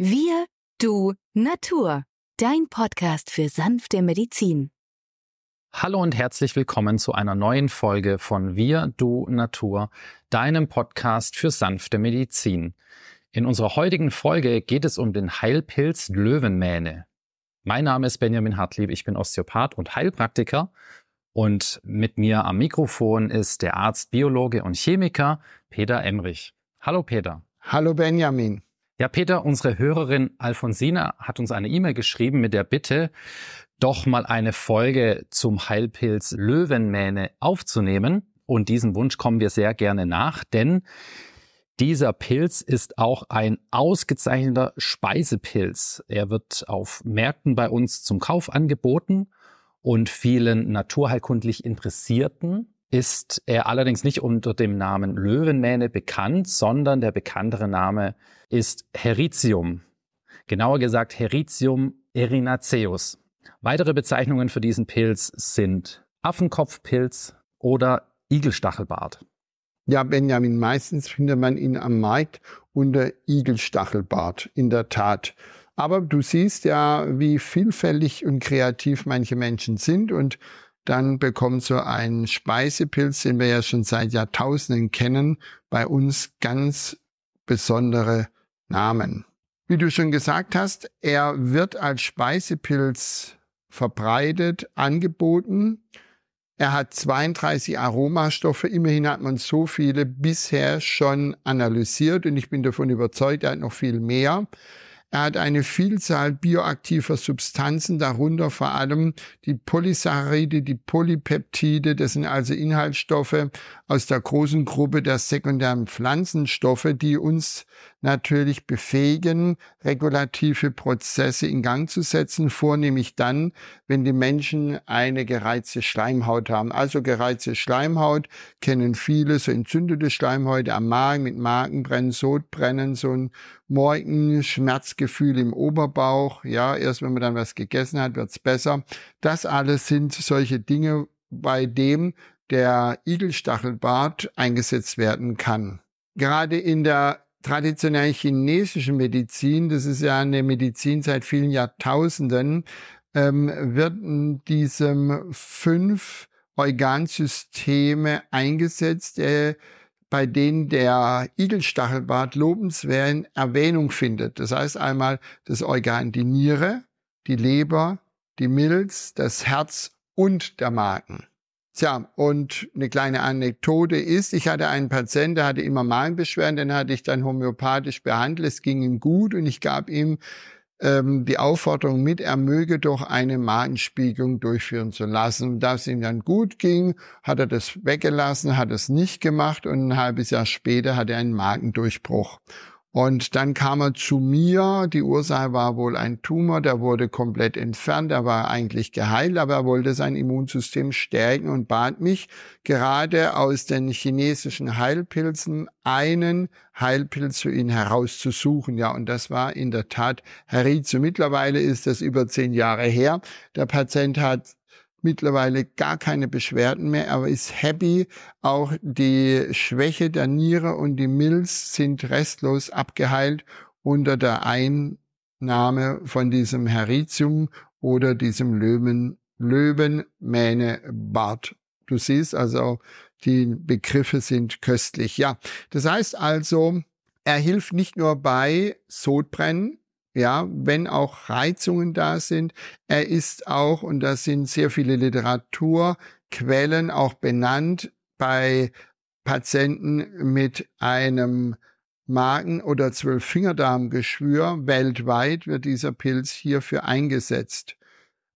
Wir, du, Natur. Dein Podcast für sanfte Medizin. Hallo und herzlich willkommen zu einer neuen Folge von Wir, du, Natur, deinem Podcast für sanfte Medizin. In unserer heutigen Folge geht es um den Heilpilz Löwenmähne. Mein Name ist Benjamin Hartlieb, ich bin Osteopath und Heilpraktiker und mit mir am Mikrofon ist der Arzt, Biologe und Chemiker Peter Emrich. Hallo Peter. Hallo Benjamin. Ja, Peter, unsere Hörerin Alfonsina hat uns eine E-Mail geschrieben mit der Bitte, doch mal eine Folge zum Heilpilz Löwenmähne aufzunehmen. Und diesem Wunsch kommen wir sehr gerne nach, denn dieser Pilz ist auch ein ausgezeichneter Speisepilz. Er wird auf Märkten bei uns zum Kauf angeboten und vielen naturheilkundlich Interessierten ist er allerdings nicht unter dem Namen Löwenmähne bekannt, sondern der bekanntere Name ist Heritium. Genauer gesagt Heritium erinaceus. Weitere Bezeichnungen für diesen Pilz sind Affenkopfpilz oder Igelstachelbart. Ja, Benjamin, meistens findet man ihn am Markt unter Igelstachelbart, in der Tat. Aber du siehst ja, wie vielfältig und kreativ manche Menschen sind und dann bekommt so ein Speisepilz, den wir ja schon seit Jahrtausenden kennen, bei uns ganz besondere Namen. Wie du schon gesagt hast, er wird als Speisepilz verbreitet, angeboten. Er hat 32 Aromastoffe. Immerhin hat man so viele bisher schon analysiert und ich bin davon überzeugt, er hat noch viel mehr. Er hat eine Vielzahl bioaktiver Substanzen, darunter vor allem die Polysaccharide, die Polypeptide, das sind also Inhaltsstoffe aus der großen Gruppe der sekundären Pflanzenstoffe, die uns natürlich befähigen, regulative Prozesse in Gang zu setzen, vornehmlich dann, wenn die Menschen eine gereizte Schleimhaut haben. Also gereizte Schleimhaut kennen viele, so entzündete Schleimhäute am Magen mit Magenbrennen, Sodbrennen, so ein Morgen, Schmerzgefühl im Oberbauch. Ja, erst wenn man dann was gegessen hat, wird's besser. Das alles sind solche Dinge, bei dem der Igelstachelbart eingesetzt werden kann. Gerade in der traditionellen chinesischen Medizin, das ist ja eine Medizin seit vielen Jahrtausenden, ähm, wird in diesem fünf Organsysteme eingesetzt, äh, bei denen der Igelstachelbart lobenswerten Erwähnung findet. Das heißt einmal das Organ die Niere, die Leber, die Milz, das Herz und der Magen. Tja, und eine kleine Anekdote ist, ich hatte einen Patienten, der hatte immer Magenbeschwerden, den hatte ich dann homöopathisch behandelt, es ging ihm gut und ich gab ihm ähm, die Aufforderung mit, er möge doch eine Magenspiegelung durchführen zu lassen. Da es ihm dann gut ging, hat er das weggelassen, hat es nicht gemacht und ein halbes Jahr später hat er einen Magendurchbruch. Und dann kam er zu mir. Die Ursache war wohl ein Tumor, der wurde komplett entfernt. Er war eigentlich geheilt, aber er wollte sein Immunsystem stärken und bat mich, gerade aus den chinesischen Heilpilzen einen Heilpilz für ihn herauszusuchen. Ja, und das war in der Tat Heritium. Mittlerweile ist das über zehn Jahre her. Der Patient hat mittlerweile gar keine Beschwerden mehr. Er ist happy. Auch die Schwäche der Niere und die Milz sind restlos abgeheilt unter der Einnahme von diesem Heritium oder diesem Löwen, Löwenmähnebart. Du siehst also, die Begriffe sind köstlich. Ja, das heißt also, er hilft nicht nur bei Sodbrennen, ja, wenn auch Reizungen da sind. Er ist auch, und da sind sehr viele Literaturquellen auch benannt, bei Patienten mit einem Magen- oder Zwölffingerdarmgeschwür weltweit wird dieser Pilz hierfür eingesetzt.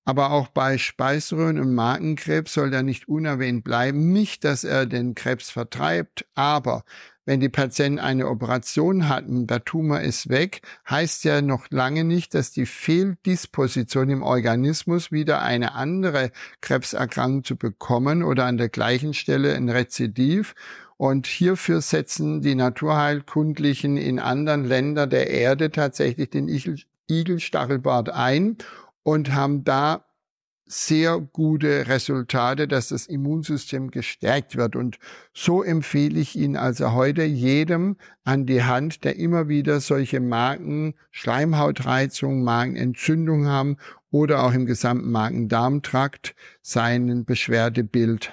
Aber auch bei Speiseröhren- und Magenkrebs soll er nicht unerwähnt bleiben. Nicht, dass er den Krebs vertreibt, aber wenn die Patienten eine Operation hatten, der Tumor ist weg, heißt ja noch lange nicht, dass die Fehldisposition im Organismus wieder eine andere Krebserkrankung zu bekommen oder an der gleichen Stelle ein Rezidiv. Und hierfür setzen die Naturheilkundlichen in anderen Ländern der Erde tatsächlich den Igelstachelbart ein und haben da sehr gute Resultate, dass das Immunsystem gestärkt wird. Und so empfehle ich Ihnen also heute jedem an die Hand, der immer wieder solche Magen, Schleimhautreizungen, Magenentzündung haben oder auch im gesamten Magen-Darm-Trakt sein Beschwerdebild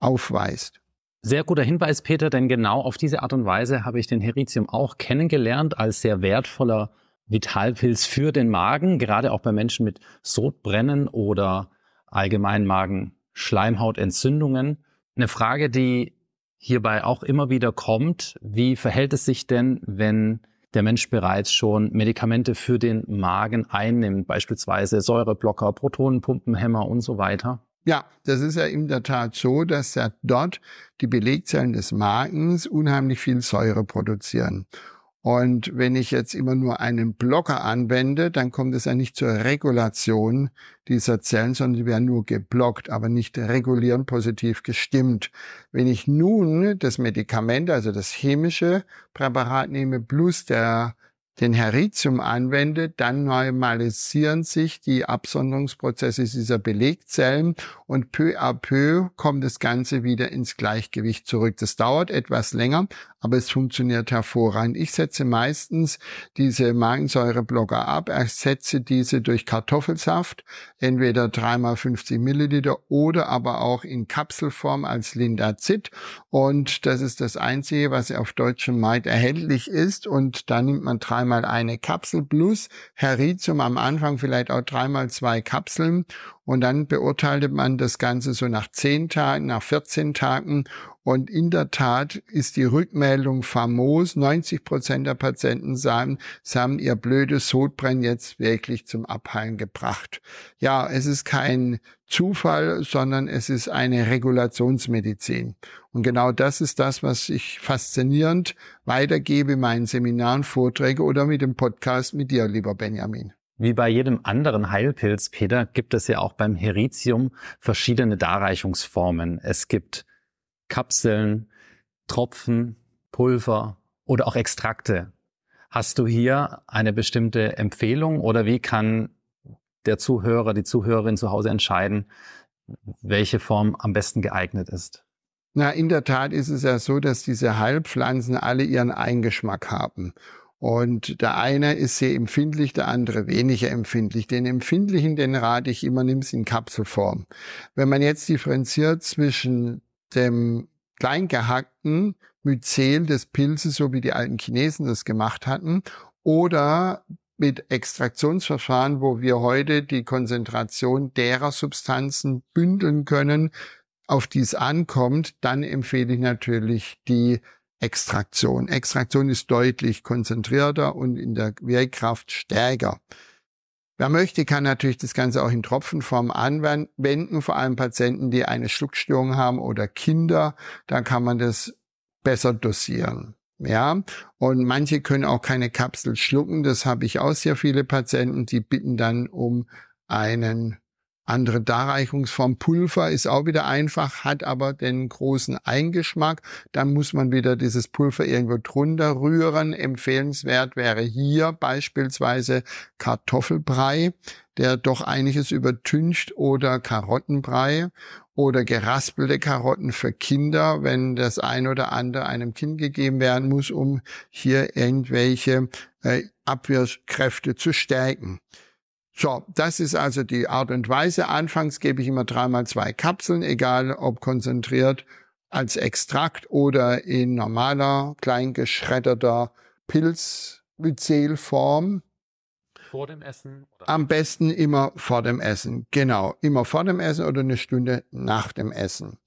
aufweist. Sehr guter Hinweis, Peter, denn genau auf diese Art und Weise habe ich den Heritium auch kennengelernt als sehr wertvoller Vitalpilz für den Magen, gerade auch bei Menschen mit Sodbrennen oder allgemein Magen-Schleimhautentzündungen. Eine Frage, die hierbei auch immer wieder kommt, wie verhält es sich denn, wenn der Mensch bereits schon Medikamente für den Magen einnimmt, beispielsweise Säureblocker, Protonenpumpenhämmer und so weiter? Ja, das ist ja in der Tat so, dass ja dort die Belegzellen des Magens unheimlich viel Säure produzieren. Und wenn ich jetzt immer nur einen Blocker anwende, dann kommt es ja nicht zur Regulation dieser Zellen, sondern die werden nur geblockt, aber nicht regulieren positiv gestimmt. Wenn ich nun das Medikament, also das chemische Präparat nehme, plus der den Heritium anwende, dann normalisieren sich die Absonderungsprozesse dieser Belegzellen und peu à peu kommt das Ganze wieder ins Gleichgewicht zurück. Das dauert etwas länger, aber es funktioniert hervorragend. Ich setze meistens diese Magensäureblocker ab, ersetze diese durch Kartoffelsaft, entweder dreimal 50 Milliliter oder aber auch in Kapselform als Lindazid. Und das ist das Einzige, was auf deutschem Markt erhältlich ist. Und da nimmt man dreimal eine Kapsel plus Heritium am Anfang vielleicht auch dreimal zwei Kapseln und dann beurteilte man das Ganze so nach 10 Tagen, nach 14 Tagen. Und in der Tat ist die Rückmeldung famos. 90 Prozent der Patienten sagen, sie haben ihr blödes Sodbrennen jetzt wirklich zum Abheilen gebracht. Ja, es ist kein Zufall, sondern es ist eine Regulationsmedizin. Und genau das ist das, was ich faszinierend weitergebe in meinen Seminaren, Vorträge oder mit dem Podcast mit dir, lieber Benjamin. Wie bei jedem anderen Heilpilz, Peter, gibt es ja auch beim Heritium verschiedene Darreichungsformen. Es gibt Kapseln, Tropfen, Pulver oder auch Extrakte. Hast du hier eine bestimmte Empfehlung oder wie kann der Zuhörer, die Zuhörerin zu Hause entscheiden, welche Form am besten geeignet ist? Na, in der Tat ist es ja so, dass diese Heilpflanzen alle ihren Eingeschmack haben. Und der eine ist sehr empfindlich, der andere weniger empfindlich. Den empfindlichen, den rate ich immer, nimm's in Kapselform. Wenn man jetzt differenziert zwischen dem kleingehackten Myzel des Pilzes, so wie die alten Chinesen das gemacht hatten, oder mit Extraktionsverfahren, wo wir heute die Konzentration derer Substanzen bündeln können, auf die es ankommt, dann empfehle ich natürlich die Extraktion. Extraktion ist deutlich konzentrierter und in der Wirkkraft stärker. Wer möchte, kann natürlich das Ganze auch in Tropfenform anwenden, vor allem Patienten, die eine Schluckstörung haben oder Kinder. Da kann man das besser dosieren. Ja, und manche können auch keine Kapsel schlucken. Das habe ich auch sehr viele Patienten, die bitten dann um einen andere Darreichungsform Pulver ist auch wieder einfach, hat aber den großen Eingeschmack. Dann muss man wieder dieses Pulver irgendwo drunter rühren. Empfehlenswert wäre hier beispielsweise Kartoffelbrei, der doch einiges übertüncht oder Karottenbrei oder geraspelte Karotten für Kinder, wenn das ein oder andere einem Kind gegeben werden muss, um hier irgendwelche äh, Abwehrkräfte zu stärken. So, das ist also die Art und Weise. Anfangs gebe ich immer dreimal zwei Kapseln, egal ob konzentriert als Extrakt oder in normaler, klein geschredderter Pilzmyzelform. Vor dem Essen? Oder? Am besten immer vor dem Essen. Genau, immer vor dem Essen oder eine Stunde nach dem Essen.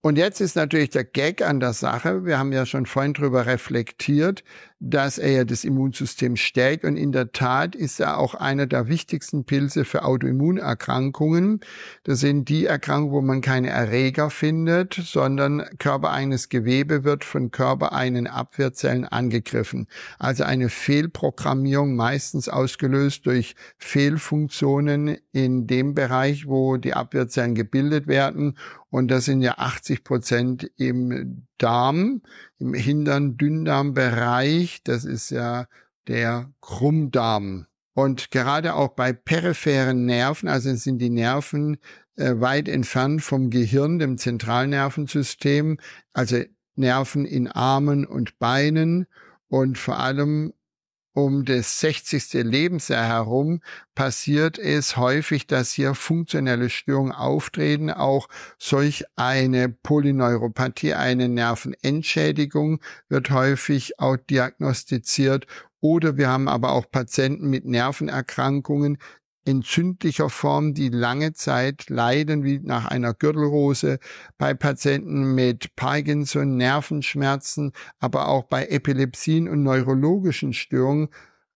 Und jetzt ist natürlich der Gag an der Sache. Wir haben ja schon vorhin drüber reflektiert, dass er ja das Immunsystem stärkt. Und in der Tat ist er auch einer der wichtigsten Pilze für Autoimmunerkrankungen. Das sind die Erkrankungen, wo man keine Erreger findet, sondern körpereigenen Gewebe wird von körpereigenen Abwehrzellen angegriffen. Also eine Fehlprogrammierung, meistens ausgelöst durch Fehlfunktionen in dem Bereich, wo die Abwehrzellen gebildet werden und das sind ja 80 Prozent im Darm, im hinteren Dünndarmbereich. Das ist ja der Krummdarm. Und gerade auch bei peripheren Nerven, also sind die Nerven äh, weit entfernt vom Gehirn, dem Zentralnervensystem, also Nerven in Armen und Beinen und vor allem um das 60. Lebensjahr herum passiert es häufig, dass hier funktionelle Störungen auftreten. Auch solch eine Polyneuropathie, eine Nervenentschädigung wird häufig auch diagnostiziert. Oder wir haben aber auch Patienten mit Nervenerkrankungen, entzündlicher Form, die lange Zeit leiden, wie nach einer Gürtelrose, bei Patienten mit Parkinson, Nervenschmerzen, aber auch bei Epilepsien und neurologischen Störungen,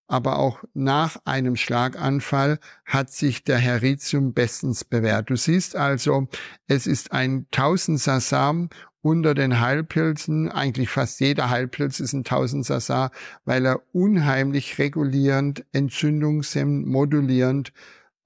aber auch nach einem Schlaganfall hat sich der Heritium bestens bewährt. Du siehst also, es ist ein Tausendsasam unter den Heilpilzen, eigentlich fast jeder Heilpilz ist ein Tausendsasar, weil er unheimlich regulierend, entzündungshemmend, modulierend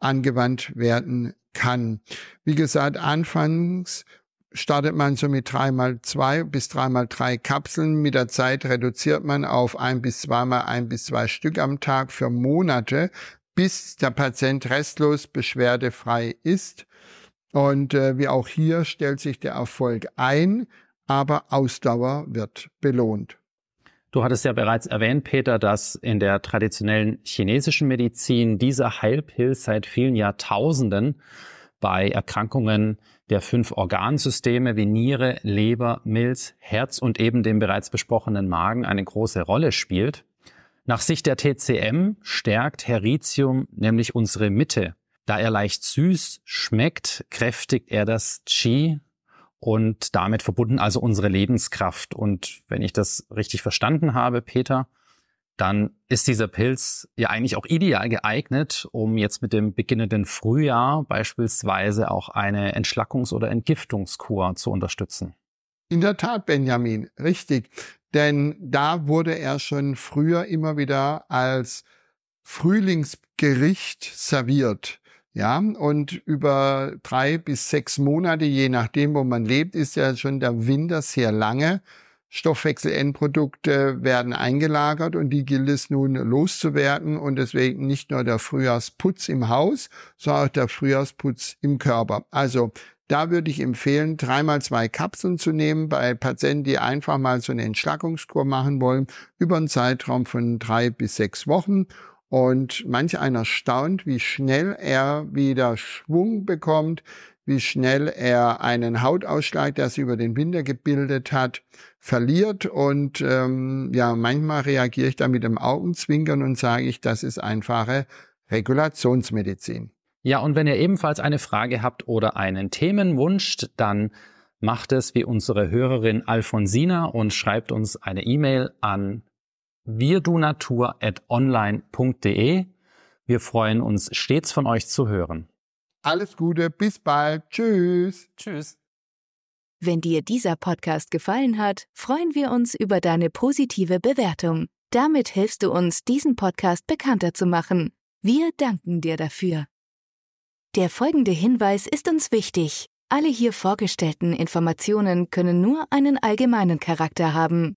angewandt werden kann. Wie gesagt, anfangs startet man so mit dreimal zwei bis dreimal drei Kapseln. Mit der Zeit reduziert man auf ein bis zweimal ein bis zwei Stück am Tag für Monate, bis der Patient restlos beschwerdefrei ist. Und äh, wie auch hier stellt sich der Erfolg ein, aber Ausdauer wird belohnt. Du hattest ja bereits erwähnt, Peter, dass in der traditionellen chinesischen Medizin dieser Heilpilz seit vielen Jahrtausenden bei Erkrankungen der fünf Organsysteme wie Niere, Leber, Milz, Herz und eben dem bereits besprochenen Magen eine große Rolle spielt. Nach Sicht der TCM stärkt Heritium nämlich unsere Mitte da er leicht süß schmeckt, kräftigt er das Qi und damit verbunden also unsere Lebenskraft. Und wenn ich das richtig verstanden habe, Peter, dann ist dieser Pilz ja eigentlich auch ideal geeignet, um jetzt mit dem beginnenden Frühjahr beispielsweise auch eine Entschlackungs- oder Entgiftungskur zu unterstützen. In der Tat, Benjamin, richtig. Denn da wurde er schon früher immer wieder als Frühlingsgericht serviert. Ja, und über drei bis sechs Monate, je nachdem, wo man lebt, ist ja schon der Winter sehr lange. Stoffwechselendprodukte werden eingelagert und die gilt es nun loszuwerden und deswegen nicht nur der Frühjahrsputz im Haus, sondern auch der Frühjahrsputz im Körper. Also da würde ich empfehlen, dreimal zwei Kapseln zu nehmen bei Patienten, die einfach mal so eine Entschlackungskur machen wollen, über einen Zeitraum von drei bis sechs Wochen und manch einer staunt, wie schnell er wieder Schwung bekommt, wie schnell er einen Hautausschlag, der sich über den Winter gebildet hat, verliert. Und ähm, ja, manchmal reagiere ich da mit dem Augenzwinkern und sage ich, das ist einfache Regulationsmedizin. Ja, und wenn ihr ebenfalls eine Frage habt oder einen Themenwunsch, dann macht es wie unsere Hörerin Alfonsina und schreibt uns eine E-Mail an wirdunatur.online.de. Wir freuen uns stets von euch zu hören. Alles Gute, bis bald. Tschüss. Tschüss. Wenn dir dieser Podcast gefallen hat, freuen wir uns über deine positive Bewertung. Damit hilfst du uns, diesen Podcast bekannter zu machen. Wir danken dir dafür. Der folgende Hinweis ist uns wichtig. Alle hier vorgestellten Informationen können nur einen allgemeinen Charakter haben.